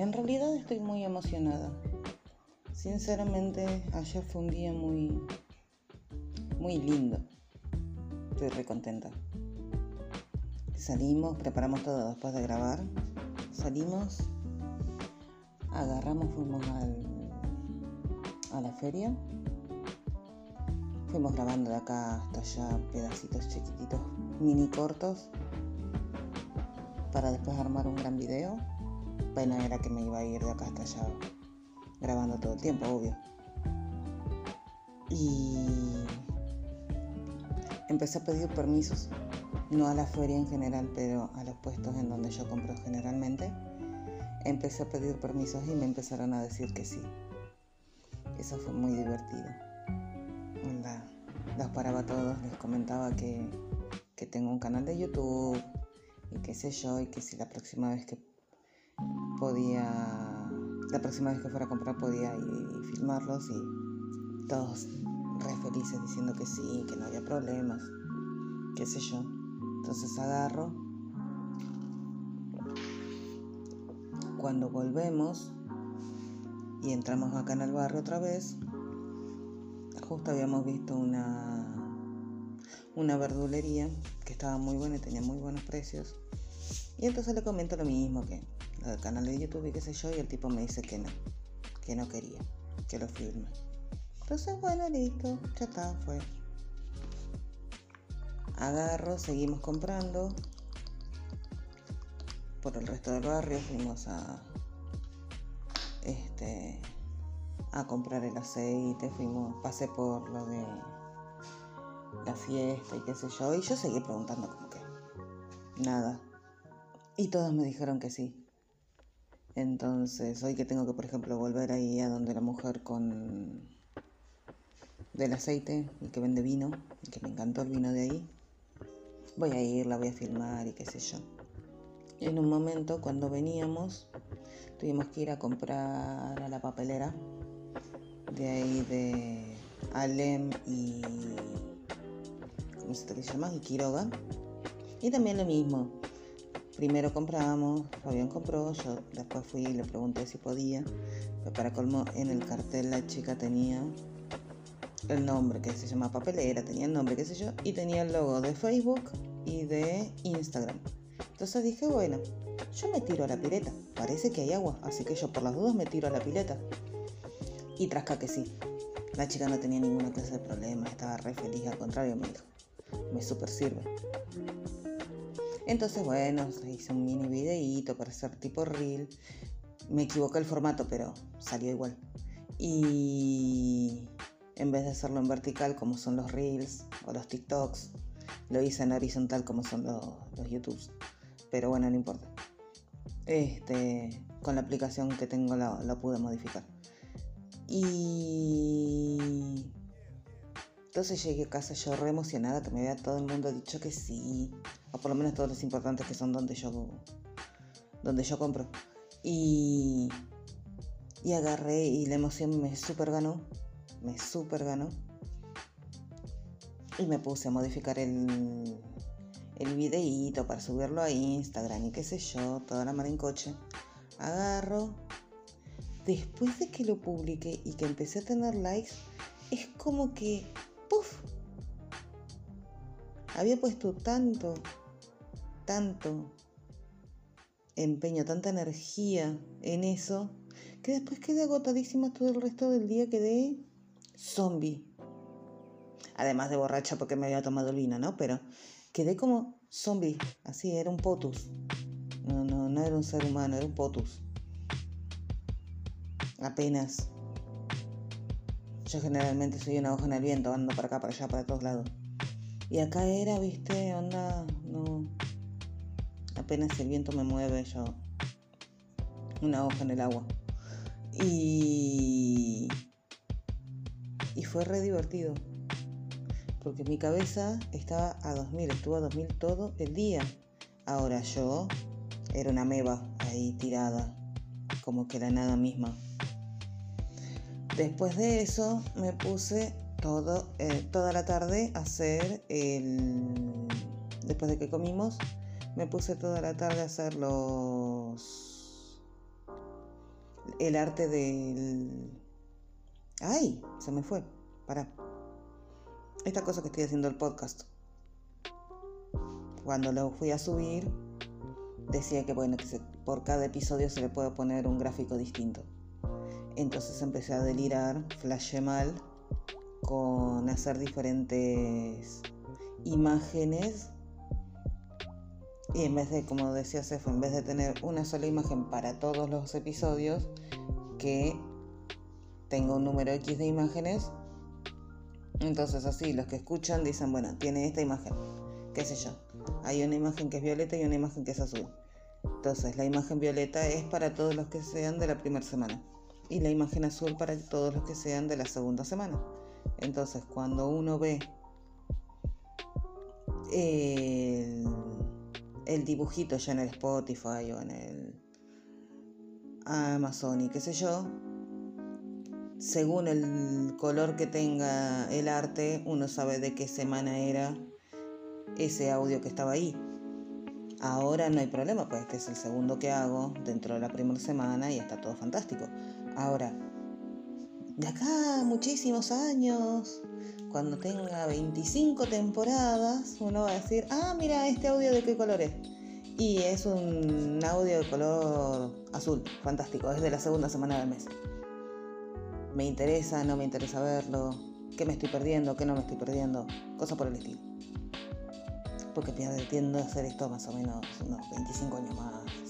En realidad estoy muy emocionada. Sinceramente, ayer fue un día muy, muy lindo. Estoy re contenta. Salimos, preparamos todo después de grabar. Salimos, agarramos, fuimos al, a la feria. Fuimos grabando de acá hasta allá pedacitos chiquititos, mini cortos, para después armar un gran video. Pena era que me iba a ir de acá hasta allá grabando todo el tiempo, obvio. Y empecé a pedir permisos, no a la feria en general, pero a los puestos en donde yo compro generalmente. Empecé a pedir permisos y me empezaron a decir que sí. Eso fue muy divertido. La, los paraba a todos, les comentaba que, que tengo un canal de YouTube y qué sé yo, y que si la próxima vez que podía la próxima vez que fuera a comprar podía ir y filmarlos y todos re felices diciendo que sí, que no había problemas, qué sé yo. Entonces agarro. Cuando volvemos y entramos acá en el barrio otra vez, justo habíamos visto una, una verdulería que estaba muy buena y tenía muy buenos precios. Y entonces le comento lo mismo que del canal de YouTube y qué sé yo, y el tipo me dice que no, que no quería, que lo filme. Entonces, bueno, listo, ya está, fue. Agarro, seguimos comprando. Por el resto del barrio fuimos a este a comprar el aceite, fuimos, pasé por lo de la fiesta y qué sé yo, y yo seguí preguntando como que nada. Y todos me dijeron que sí. Entonces, hoy que tengo que, por ejemplo, volver ahí a donde la mujer con del aceite y que vende vino, que me encantó el vino de ahí, voy a ir, la voy a filmar y qué sé yo. Y en un momento, cuando veníamos, tuvimos que ir a comprar a la papelera de ahí de Alem y. ¿Cómo se te llama? Y Quiroga. Y también lo mismo, Primero compramos, Fabián compró, yo después fui y le pregunté si podía, pero para colmo en el cartel la chica tenía el nombre que se llama papelera, tenía el nombre, qué sé yo, y tenía el logo de Facebook y de Instagram. Entonces dije, bueno, yo me tiro a la pileta, parece que hay agua, así que yo por las dudas me tiro a la pileta. Y trasca que sí, la chica no tenía ninguna clase de problema, estaba re feliz, al contrario me dijo, me super sirve. Entonces, bueno, hice un mini videíto para hacer tipo reel. Me equivoqué el formato, pero salió igual. Y en vez de hacerlo en vertical como son los reels o los TikToks, lo hice en horizontal como son los, los YouTubes. Pero bueno, no importa. Este, con la aplicación que tengo la, la pude modificar. Y entonces llegué a casa yo re emocionada que me vea todo el mundo dicho que sí, o por lo menos todos los importantes que son donde yo donde yo compro. Y y agarré y la emoción me super ganó, me super ganó. Y me puse a modificar el el videíto para subirlo a Instagram y qué sé yo, toda la mar en coche. Agarro después de que lo publiqué y que empecé a tener likes, es como que ¡puf! Había puesto tanto, tanto empeño, tanta energía en eso, que después quedé agotadísima todo el resto del día, quedé zombie. Además de borracha porque me había tomado el vino, ¿no? Pero quedé como zombie, así, era un potus. No, no, no era un ser humano, era un potus. Apenas. Yo generalmente soy una hoja en el viento, ando para acá, para allá, para todos lados. Y acá era, viste, onda, no. Apenas el viento me mueve, yo. Una hoja en el agua. Y. Y fue re divertido. Porque mi cabeza estaba a 2000, estuvo a 2000 todo el día. Ahora yo era una meba ahí tirada, como que la nada misma. Después de eso me puse todo, eh, toda la tarde a hacer el... Después de que comimos, me puse toda la tarde a hacer los... el arte del... ¡Ay! Se me fue. Para. Esta cosa que estoy haciendo el podcast. Cuando lo fui a subir, decía que bueno, que por cada episodio se le puede poner un gráfico distinto. Entonces empecé a delirar, flashé mal, con hacer diferentes imágenes. Y en vez de, como decía Cefo, en vez de tener una sola imagen para todos los episodios, que tengo un número X de imágenes. Entonces así los que escuchan dicen, bueno, tiene esta imagen, qué sé yo. Hay una imagen que es violeta y una imagen que es azul. Entonces la imagen violeta es para todos los que sean de la primera semana y la imagen azul para todos los que sean de la segunda semana. Entonces cuando uno ve el, dibujito ya en el Spotify o en el Amazon y qué sé yo, según el color que tenga el arte, uno sabe de qué semana era ese audio que estaba ahí. Ahora no hay problema, pues este es el segundo que hago dentro de la primera semana y está todo fantástico. Ahora, de acá muchísimos años, cuando tenga 25 temporadas, uno va a decir, ah, mira, este audio de qué color es. Y es un audio de color azul, fantástico, es de la segunda semana del mes. Me interesa, no me interesa verlo, qué me estoy perdiendo, qué no me estoy perdiendo, cosas por el estilo porque tiendo a hacer esto más o menos unos 25 años más.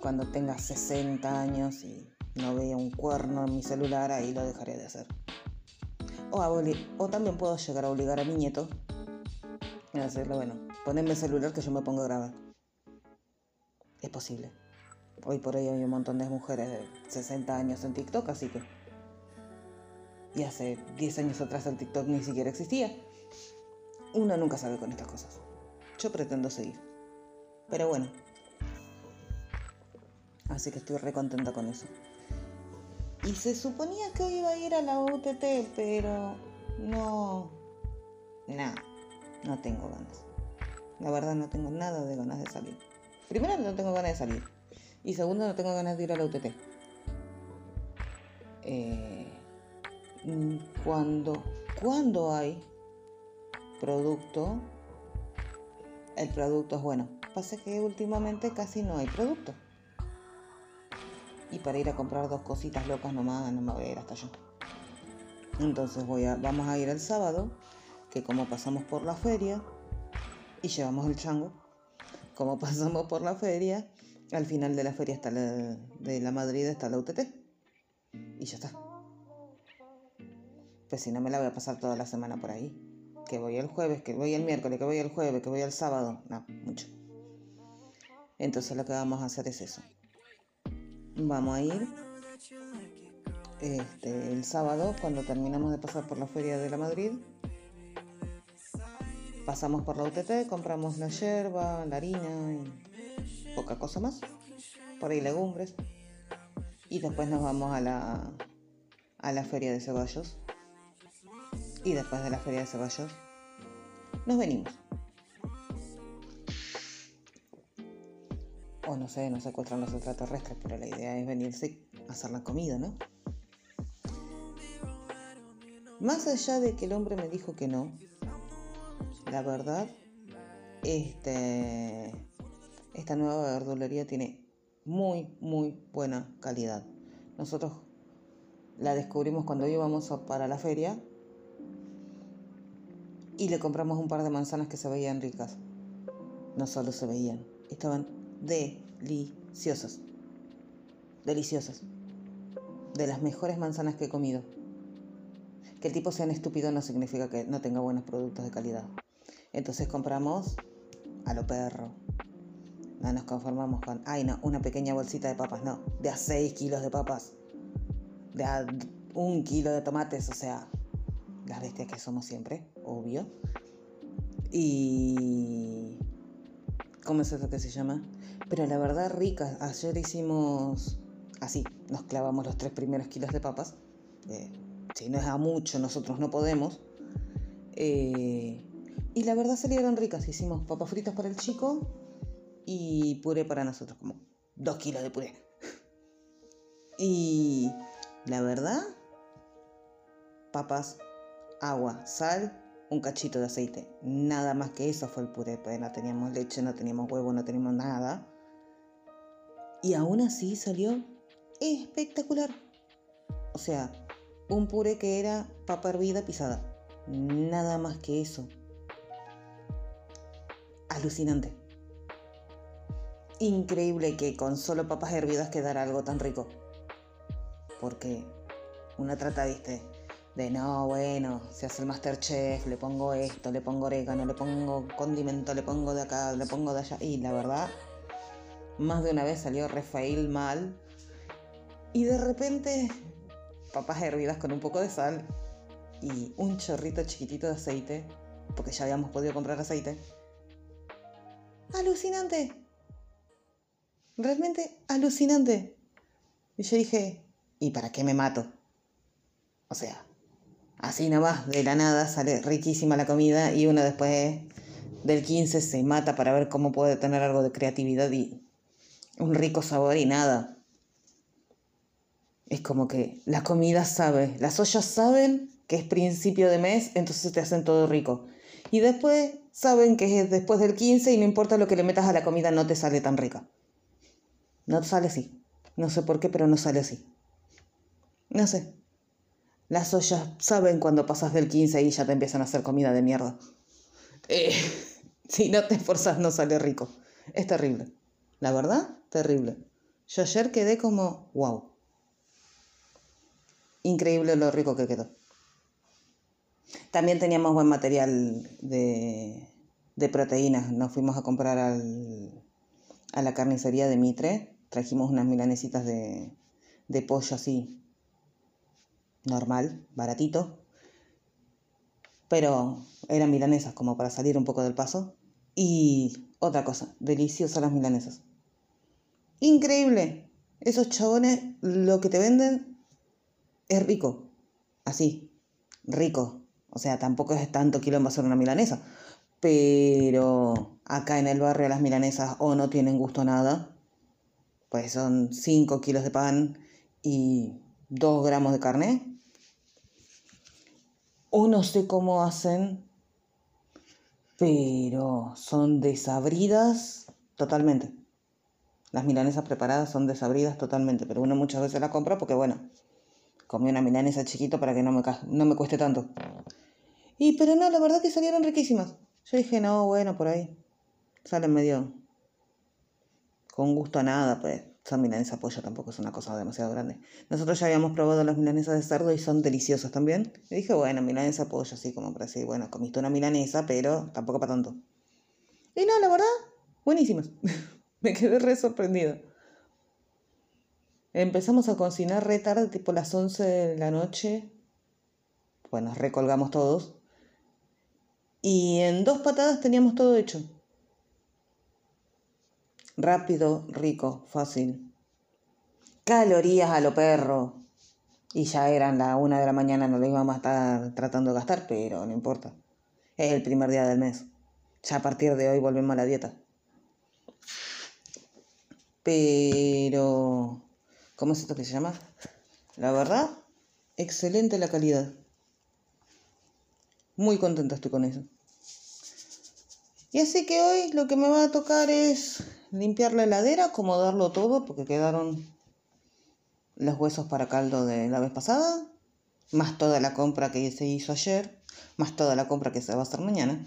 Cuando tenga 60 años y no vea un cuerno en mi celular, ahí lo dejaré de hacer. O, o también puedo llegar a obligar a mi nieto a hacerlo, bueno, ponerme el celular que yo me pongo a grabar. Es posible. Hoy por hoy hay un montón de mujeres de 60 años en TikTok, así que... Y hace 10 años atrás el TikTok ni siquiera existía. Uno nunca sabe con estas cosas. Yo pretendo seguir. Pero bueno. Así que estoy re contenta con eso. Y se suponía que hoy iba a ir a la UTT, pero no. Nada. No tengo ganas. La verdad no tengo nada de ganas de salir. Primero no tengo ganas de salir. Y segundo no tengo ganas de ir a la UTT. Eh, cuando, cuando hay producto, el producto es bueno. Pasa que últimamente casi no hay producto. Y para ir a comprar dos cositas locas nomás no me voy a ir hasta allá. Entonces voy a, vamos a ir el sábado, que como pasamos por la feria y llevamos el chango, como pasamos por la feria, al final de la feria está la, de la Madrid está la UTT. Y ya está. Pues si no me la voy a pasar toda la semana por ahí que voy el jueves, que voy el miércoles, que voy el jueves, que voy el sábado. No, mucho. Entonces lo que vamos a hacer es eso. Vamos a ir este, el sábado, cuando terminamos de pasar por la Feria de la Madrid. Pasamos por la UTT, compramos la yerba, la harina y poca cosa más. Por ahí legumbres. Y después nos vamos a la, a la Feria de Ceballos y después de la feria de ceballos nos venimos. No sé, no secuestran los extraterrestres, pero la idea es venirse a hacer la comida, ¿no? Más allá de que el hombre me dijo que no, la verdad, este, esta nueva verdulería tiene muy, muy buena calidad. Nosotros la descubrimos cuando íbamos para la feria y le compramos un par de manzanas que se veían ricas. No solo se veían, estaban deliciosas. Deliciosas. De las mejores manzanas que he comido. Que el tipo sea estúpido no significa que no tenga buenos productos de calidad. Entonces compramos a lo perro. No nos conformamos con, ay no, una pequeña bolsita de papas, no, de a 6 kilos de papas, de a un kilo de tomates, o sea, las bestias que somos siempre obvio. Y... ¿Cómo es eso que se llama? Pero la verdad rica. Ayer hicimos así, nos clavamos los tres primeros kilos de papas. Eh, si no es a mucho, nosotros no podemos. Eh, y la verdad salieron ricas. Hicimos papas fritas para el chico y puré para nosotros, como dos kilos de puré. Y la verdad, papas, agua, sal, un cachito de aceite. Nada más que eso fue el puré. Pues no teníamos leche, no teníamos huevo, no teníamos nada. Y aún así salió espectacular. O sea, un puré que era papa hervida pisada. Nada más que eso. Alucinante. Increíble que con solo papas hervidas quedara algo tan rico. Porque una trata, viste, de no, bueno, se hace el Masterchef, le pongo esto, le pongo orégano, le pongo condimento, le pongo de acá, le pongo de allá. Y la verdad, más de una vez salió Rafael mal. Y de repente, papas hervidas con un poco de sal y un chorrito chiquitito de aceite, porque ya habíamos podido comprar aceite. ¡Alucinante! Realmente alucinante. Y yo dije, ¿y para qué me mato? O sea, Así nomás, de la nada, sale riquísima la comida y uno después del 15 se mata para ver cómo puede tener algo de creatividad y un rico sabor y nada. Es como que la comida sabe, las ollas saben que es principio de mes, entonces te hacen todo rico. Y después saben que es después del 15 y no importa lo que le metas a la comida, no te sale tan rica. No sale así. No sé por qué, pero no sale así. No sé. Las ollas saben cuando pasas del 15 y ya te empiezan a hacer comida de mierda. Eh, si no te esforzas no sale rico. Es terrible. La verdad, terrible. Yo ayer quedé como, wow. Increíble lo rico que quedó. También teníamos buen material de, de proteínas. Nos fuimos a comprar al, a la carnicería de Mitre. Trajimos unas milanesitas de, de pollo así, normal, baratito, pero eran milanesas como para salir un poco del paso. Y otra cosa, deliciosas las milanesas. Increíble. Esos chabones lo que te venden es rico. Así, rico. O sea, tampoco es tanto quilombo hacer una milanesa. Pero acá en el barrio las milanesas o no tienen gusto nada. Pues son 5 kilos de pan y 2 gramos de carne o no sé cómo hacen, pero son desabridas totalmente. Las milanesas preparadas son desabridas totalmente, pero uno muchas veces la compra porque, bueno, comí una milanesa chiquito para que no me, no me cueste tanto. Y, pero no, la verdad que salieron riquísimas. Yo dije, no, bueno, por ahí. Salen medio con gusto a nada, pues son milanesa pollo, tampoco es una cosa demasiado grande. Nosotros ya habíamos probado las milanesas de cerdo y son deliciosas también. Y dije, bueno, milanesa pollo, así como para decir, bueno, comiste una milanesa, pero tampoco para tanto. Y no, la verdad, buenísimas. Me quedé re sorprendida. Empezamos a cocinar re tarde, tipo las 11 de la noche. Bueno, recolgamos todos. Y en dos patadas teníamos todo hecho rápido, rico, fácil. Calorías a lo perro. Y ya eran la una de la mañana, no lo íbamos a estar tratando de gastar, pero no importa. Es el primer día del mes. Ya a partir de hoy volvemos a la dieta. Pero... ¿Cómo es esto que se llama? La verdad, excelente la calidad. Muy contenta estoy con eso. Y así que hoy lo que me va a tocar es limpiar la heladera, acomodarlo todo porque quedaron los huesos para caldo de la vez pasada, más toda la compra que se hizo ayer, más toda la compra que se va a hacer mañana.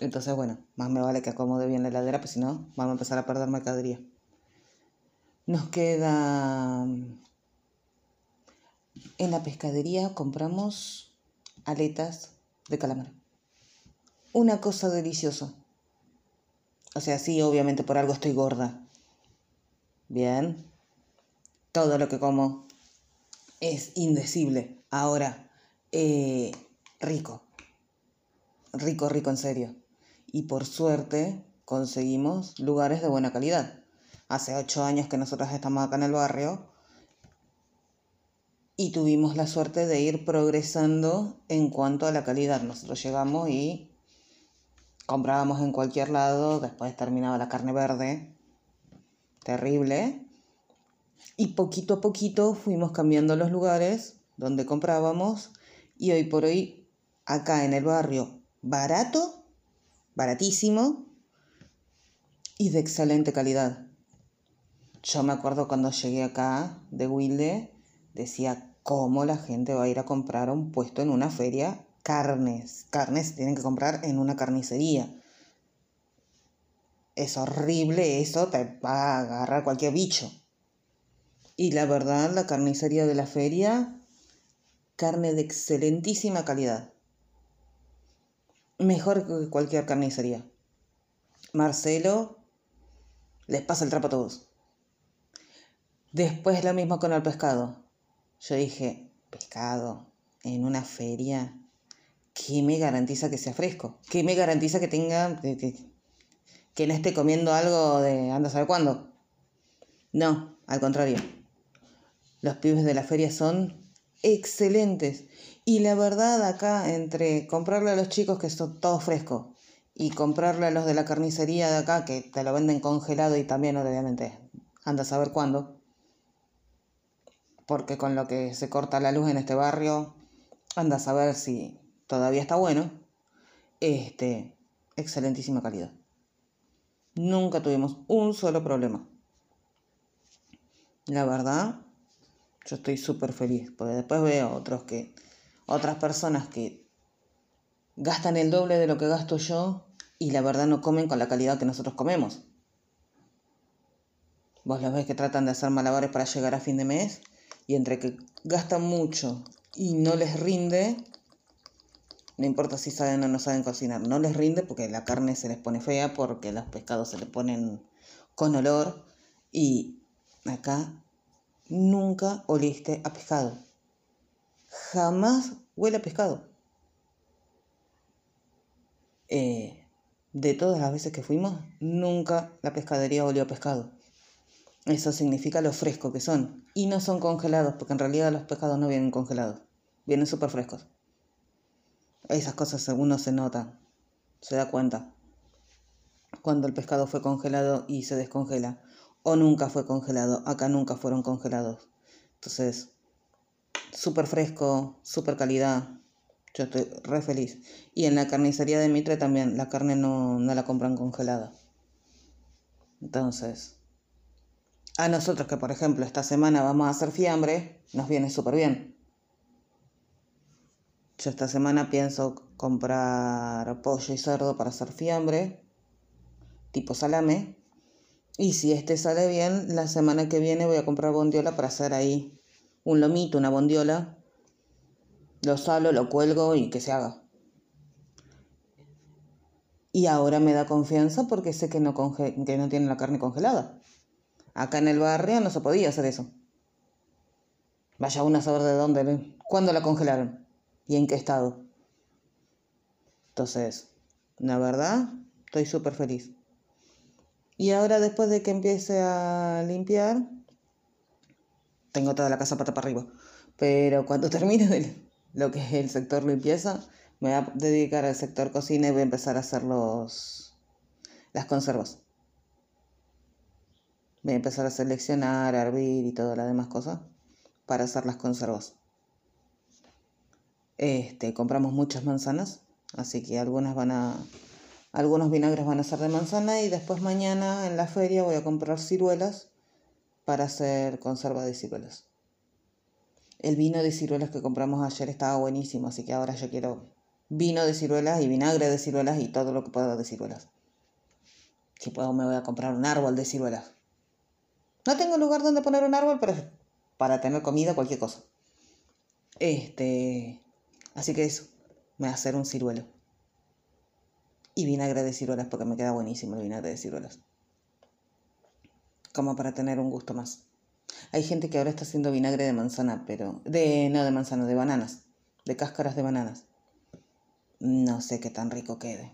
Entonces, bueno, más me vale que acomode bien la heladera, pues si no, vamos a empezar a perder mercadería. Nos queda... En la pescadería compramos aletas de calamar. Una cosa deliciosa. O sea, sí, obviamente por algo estoy gorda. Bien. Todo lo que como es indecible. Ahora, eh, rico. Rico, rico en serio. Y por suerte conseguimos lugares de buena calidad. Hace ocho años que nosotros estamos acá en el barrio y tuvimos la suerte de ir progresando en cuanto a la calidad. Nosotros llegamos y comprábamos en cualquier lado, después terminaba la carne verde, terrible. Y poquito a poquito fuimos cambiando los lugares donde comprábamos y hoy por hoy acá en el barrio barato, baratísimo y de excelente calidad. Yo me acuerdo cuando llegué acá de Wilde, decía, ¿cómo la gente va a ir a comprar un puesto en una feria? Carnes, carnes tienen que comprar en una carnicería. Es horrible eso, te va a agarrar cualquier bicho. Y la verdad, la carnicería de la feria, carne de excelentísima calidad. Mejor que cualquier carnicería. Marcelo les pasa el trapo a todos. Después lo mismo con el pescado. Yo dije, pescado en una feria, ¿qué me garantiza que sea fresco? ¿Qué me garantiza que tenga, que, no esté comiendo algo de anda a saber cuándo? No, al contrario. Los pibes de la feria son excelentes. Y la verdad acá, entre comprarle a los chicos que son todos frescos y comprarle a los de la carnicería de acá que te lo venden congelado y también obviamente anda a saber cuándo, porque con lo que se corta la luz en este barrio, anda a saber si todavía está bueno. Este, excelentísima calidad. Nunca tuvimos un solo problema. La verdad, yo estoy súper feliz, porque después veo otros que, otras personas que gastan el doble de lo que gasto yo y la verdad no comen con la calidad que nosotros comemos. Vos los ves que tratan de hacer malabares para llegar a fin de mes y entre que gastan mucho y no les rinde, no importa si saben o no saben cocinar, no les rinde porque la carne se les pone fea, porque los pescados se les ponen con olor y acá nunca oliste a pescado. Jamás huele a pescado. Eh, de todas las veces que fuimos, nunca la pescadería olió a pescado. Eso significa lo fresco que son. Y no son congelados, porque en realidad los pescados no vienen congelados. Vienen súper frescos. Esas cosas uno se nota, se da cuenta. Cuando el pescado fue congelado y se descongela. O nunca fue congelado. Acá nunca fueron congelados. Entonces, súper fresco, súper calidad. Yo estoy re feliz. Y en la carnicería de Mitre también, la carne no, no la compran congelada. Entonces, a nosotros que, por ejemplo, esta semana vamos a hacer fiambre, nos viene súper bien. Yo esta semana pienso comprar pollo y cerdo para hacer fiambre, tipo salame. Y si este sale bien, la semana que viene voy a comprar bondiola para hacer ahí un lomito, una bondiola. Lo salo, lo cuelgo y que se haga. Y ahora me da confianza porque sé que no, que no tiene la carne congelada. Acá en el barrio no se podía hacer eso. Vaya uno a saber de dónde, cuándo la congelaron y en qué estado. Entonces, la verdad, estoy súper feliz. Y ahora después de que empiece a limpiar, tengo toda la casa pata para arriba. Pero cuando termine lo que es el sector limpieza, me voy a dedicar al sector cocina y voy a empezar a hacer los, las conservas. Voy a empezar a seleccionar, a hervir y todas las demás cosas para hacer las conservas. Este, compramos muchas manzanas, así que algunas van a algunos vinagres van a ser de manzana y después mañana en la feria voy a comprar ciruelas para hacer conserva de ciruelas. El vino de ciruelas que compramos ayer estaba buenísimo, así que ahora yo quiero vino de ciruelas y vinagre de ciruelas y todo lo que pueda de ciruelas. Si puedo me voy a comprar un árbol de ciruelas. No tengo lugar donde poner un árbol, pero para tener comida, cualquier cosa. Este. Así que eso. Me voy a hacer un ciruelo. Y vinagre de ciruelas, porque me queda buenísimo el vinagre de ciruelas. Como para tener un gusto más. Hay gente que ahora está haciendo vinagre de manzana, pero. De. no de manzana, de bananas. De cáscaras de bananas. No sé qué tan rico quede.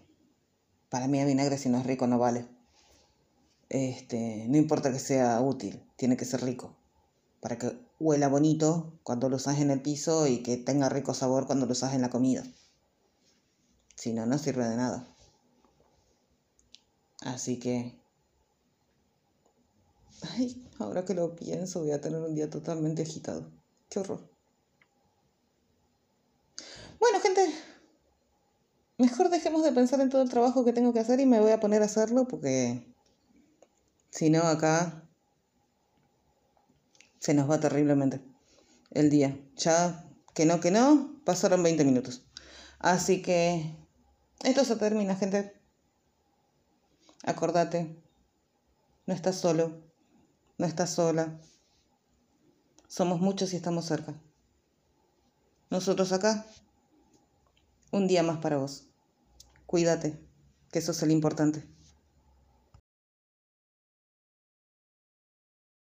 Para mí el vinagre si no es rico no vale. Este, no importa que sea útil, tiene que ser rico. Para que huela bonito cuando lo usas en el piso y que tenga rico sabor cuando lo usas en la comida. Si no, no sirve de nada. Así que... Ay, ahora que lo pienso, voy a tener un día totalmente agitado. Qué horror. Bueno, gente, mejor dejemos de pensar en todo el trabajo que tengo que hacer y me voy a poner a hacerlo porque si no, acá se nos va terriblemente el día. Ya que no, que no, pasaron 20 minutos. Así que esto se termina, gente. Acordate, no estás solo, no estás sola. Somos muchos y estamos cerca. Nosotros acá, un día más para vos. Cuídate, que eso es el importante.